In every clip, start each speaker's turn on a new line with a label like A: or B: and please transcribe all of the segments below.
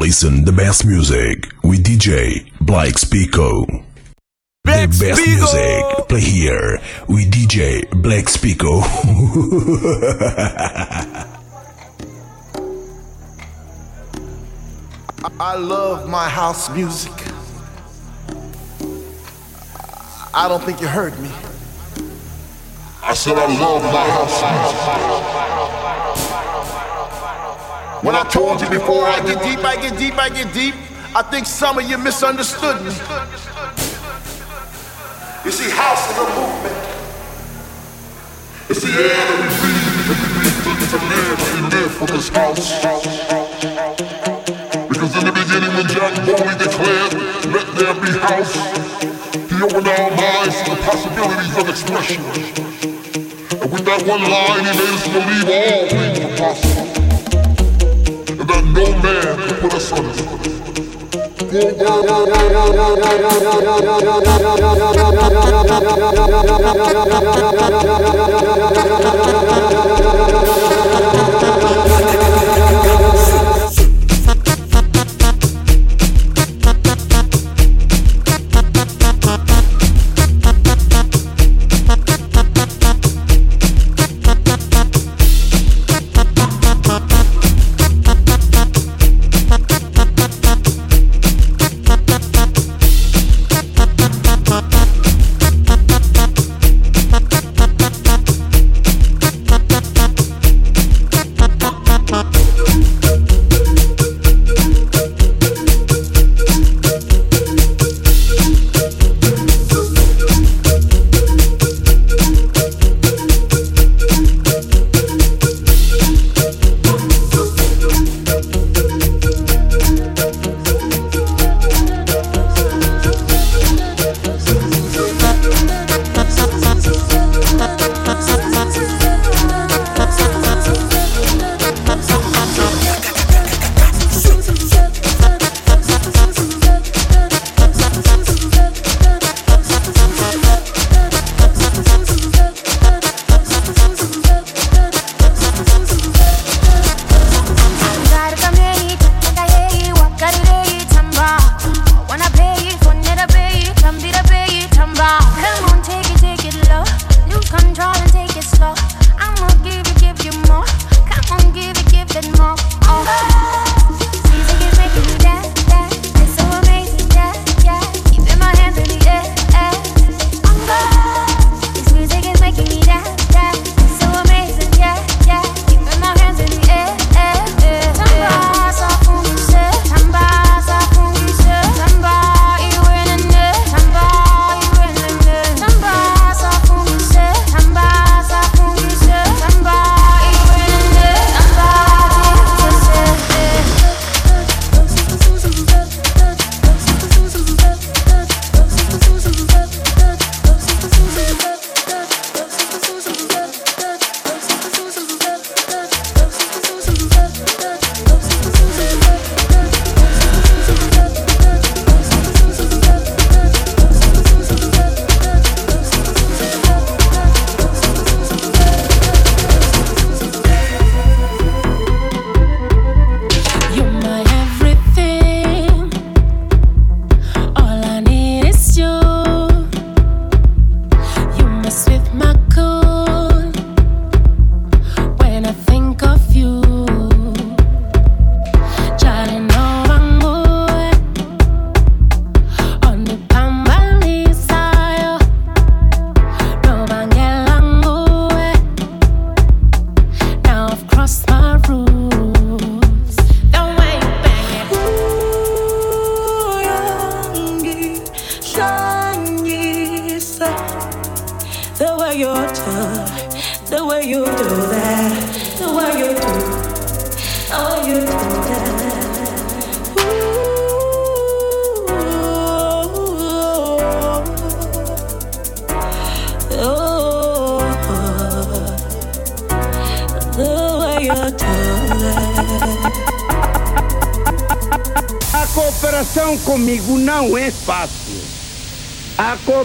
A: listen the best music with DJ Black Spygo. The best
B: Spygo.
A: music play here with DJ Black Spygo.
B: I love my house music. I don't think you heard me.
C: I said I love my house
B: When I told you before I get deep, I get deep, I get deep, I think some of you misunderstood me. You see, house is a movement.
C: It's the air that we breathe, the man we live for this house. Because in the beginning when John Bowley declared, let there be house, he opened our minds to the possibilities of expression. And with that one line, he made us believe all things were possible. No man could put us under.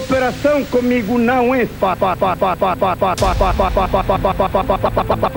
D: cooperação comigo não é
E: fa
A: fa fa fa fa fa fa fa fa
E: fa fa fa fa fa fa
A: fa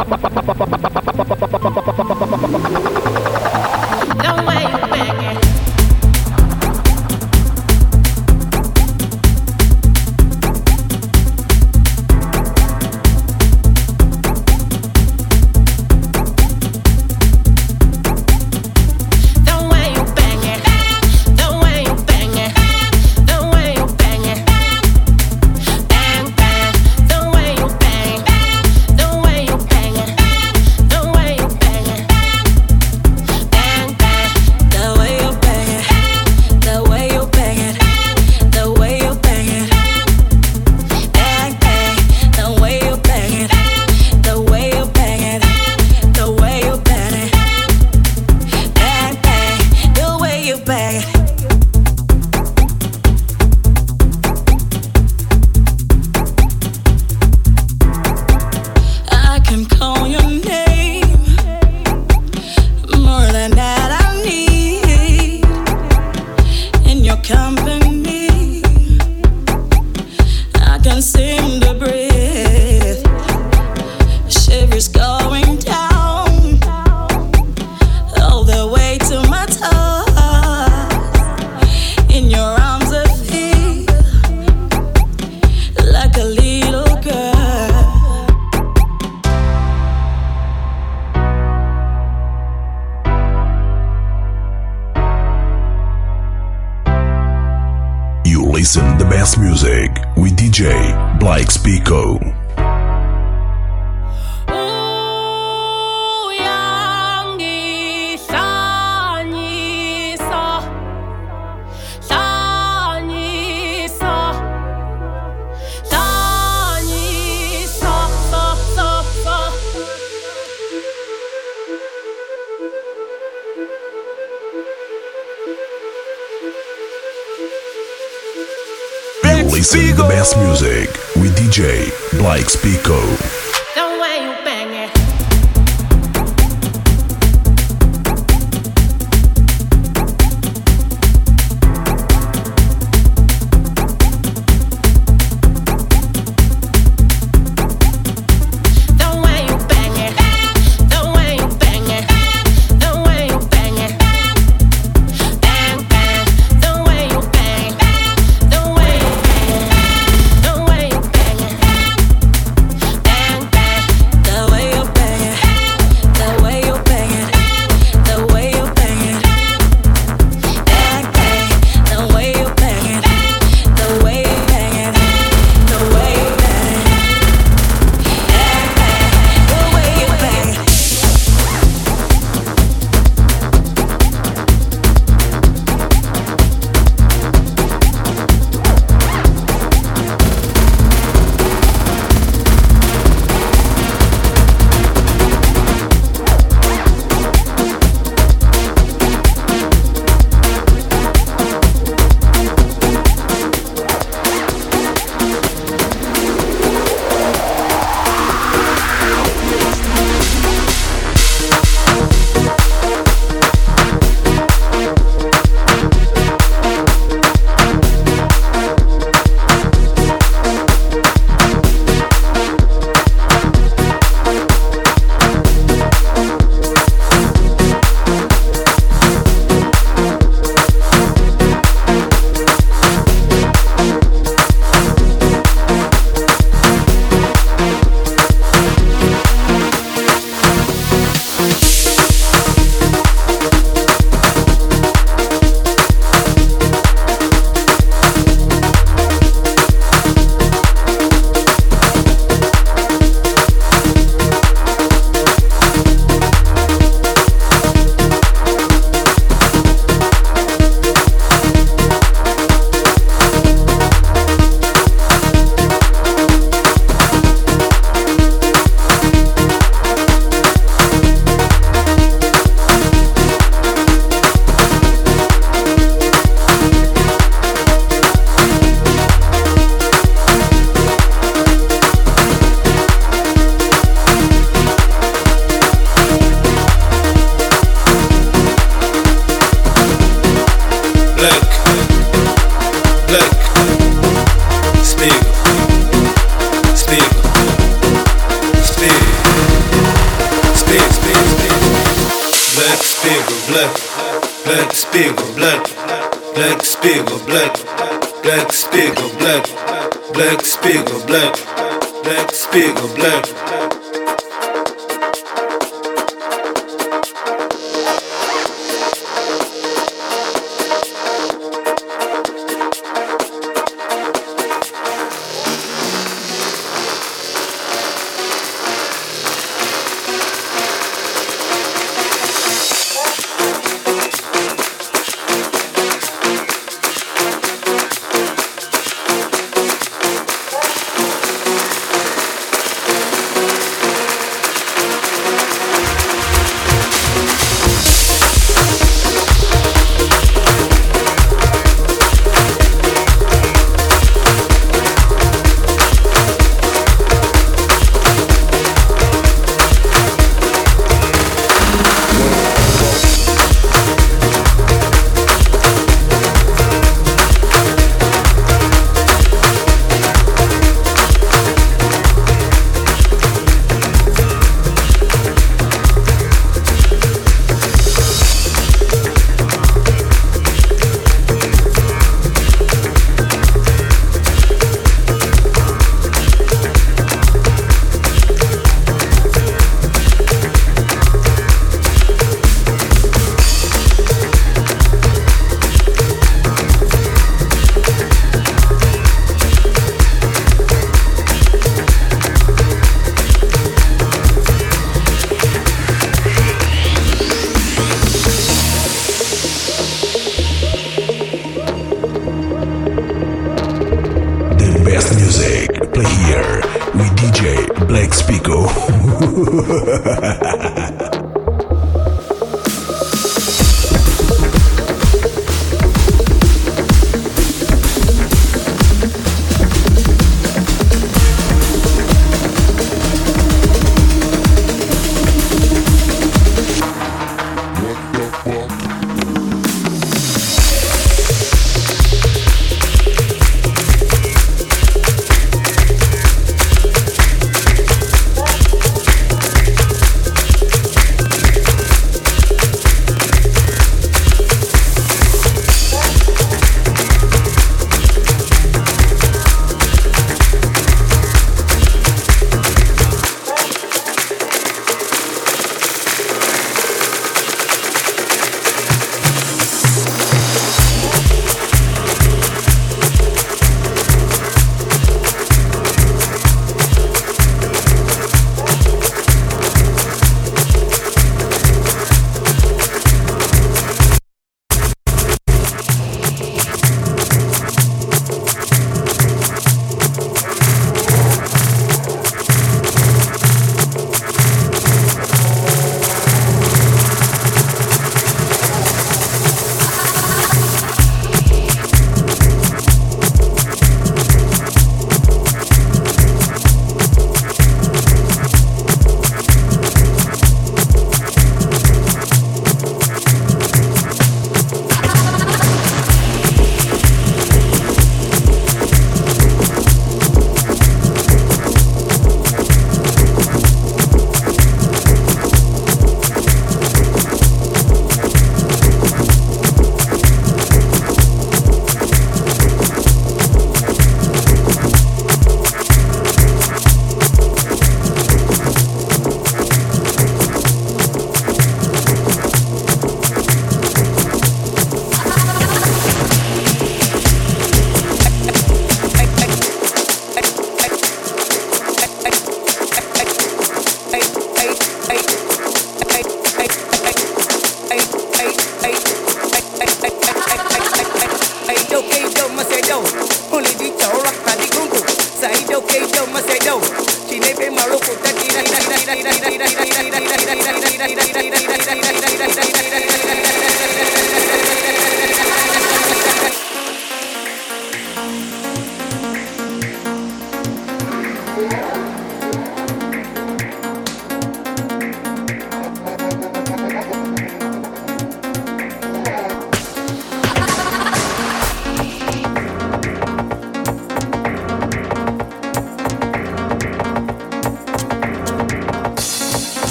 A: listen the best music with DJ
F: Black
G: Spygo.
A: Music with DJ Black
H: Spygo.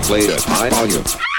H: be played at high volume.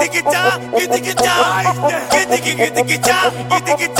I: giddi gidda, giddi gidda. Giddi giddi gidda, giddi gidda.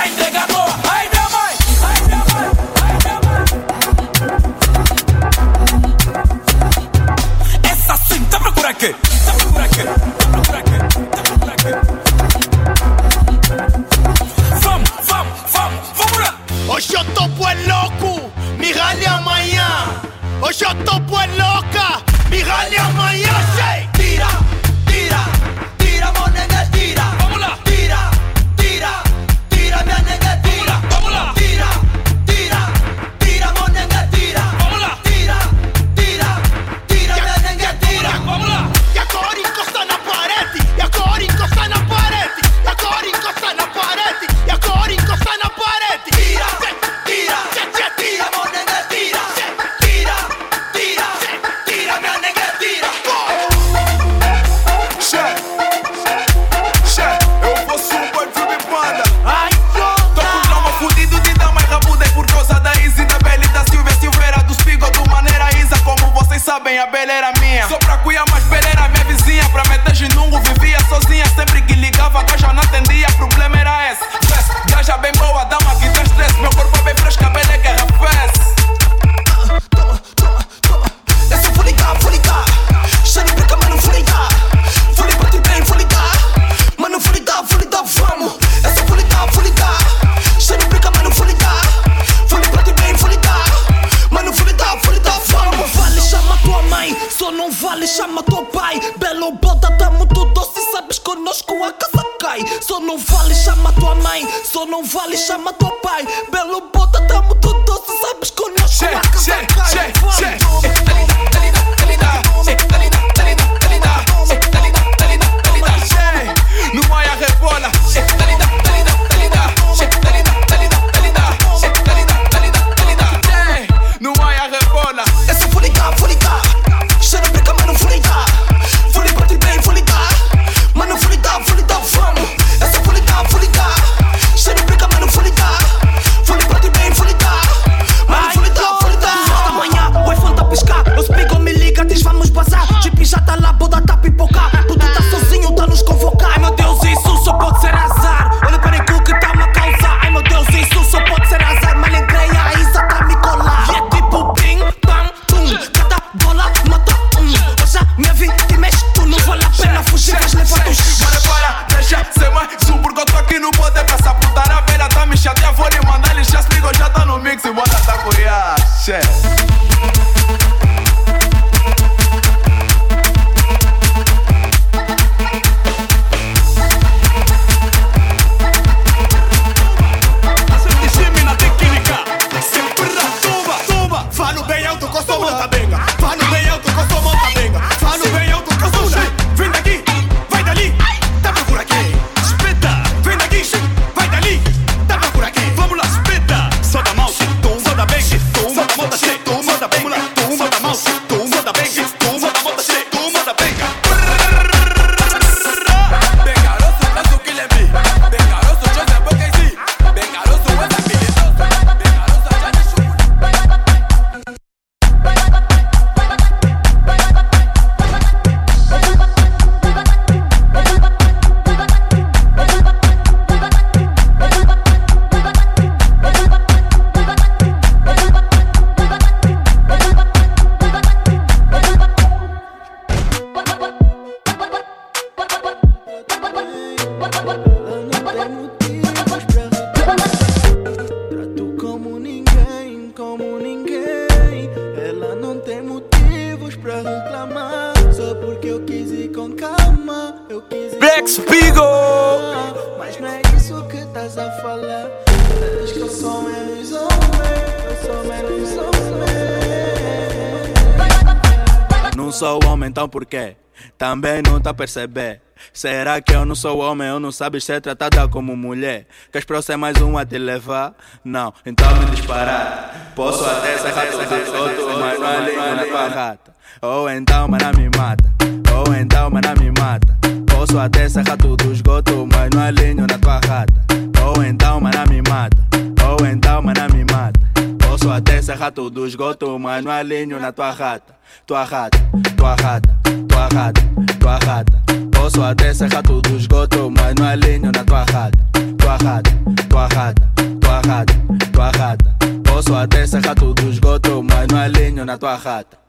I: perceber. Será que eu não sou homem ou não sabes ser tratada como mulher? Queres pra eu ser mais um a te levar? Não, então me disparar. Posso até ser rato dos outros, mas não alinho na rata. Ou então, mana me mata. Ou então, mana me mata. Posso até ser rato do esgoto, mas não alinho na tua rata. Ou então, mana me mata. Ou então, mana me mata. Posso até ser rato do esgoto, mas não alinho na tua rata. Tua rata, tua rata, tua rata, tua rata. Posso até ser rato do esgoto, mas não alinho na tua rata. Tua rata, tua rata, tua rata, tua rata. Posso até ser rato do esgoto, mas não alinho na tua rata.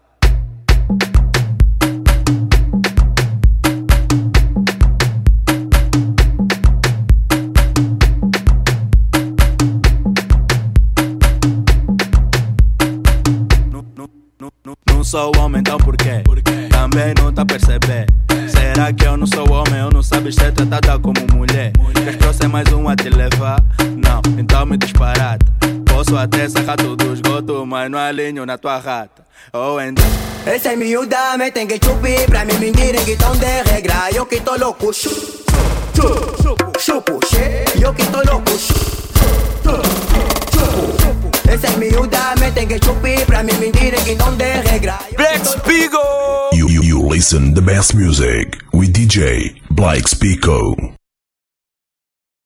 I: Não sou homem, então por quê? Também não tá a perceber. Será que eu não sou homem ou não sabes ser tratada como mulher? Queres pra eu ser mais um a te levar? Não, então me disparata. Posso até ser rato do esgoto, mas não alinho na tua rata. Ou então.
J: Esse miúda me tem que chupir Pra mim mentirem que tão de regra Eu que tô louco chu, chu, chupo, chupo, che Eu que tô louco chu, chu, chupo Esse miúda me tem que chupir Pra mim mentirem que tão de regra
K: Black Spygo
A: You, you, you listen the best music with DJ Black Spygo.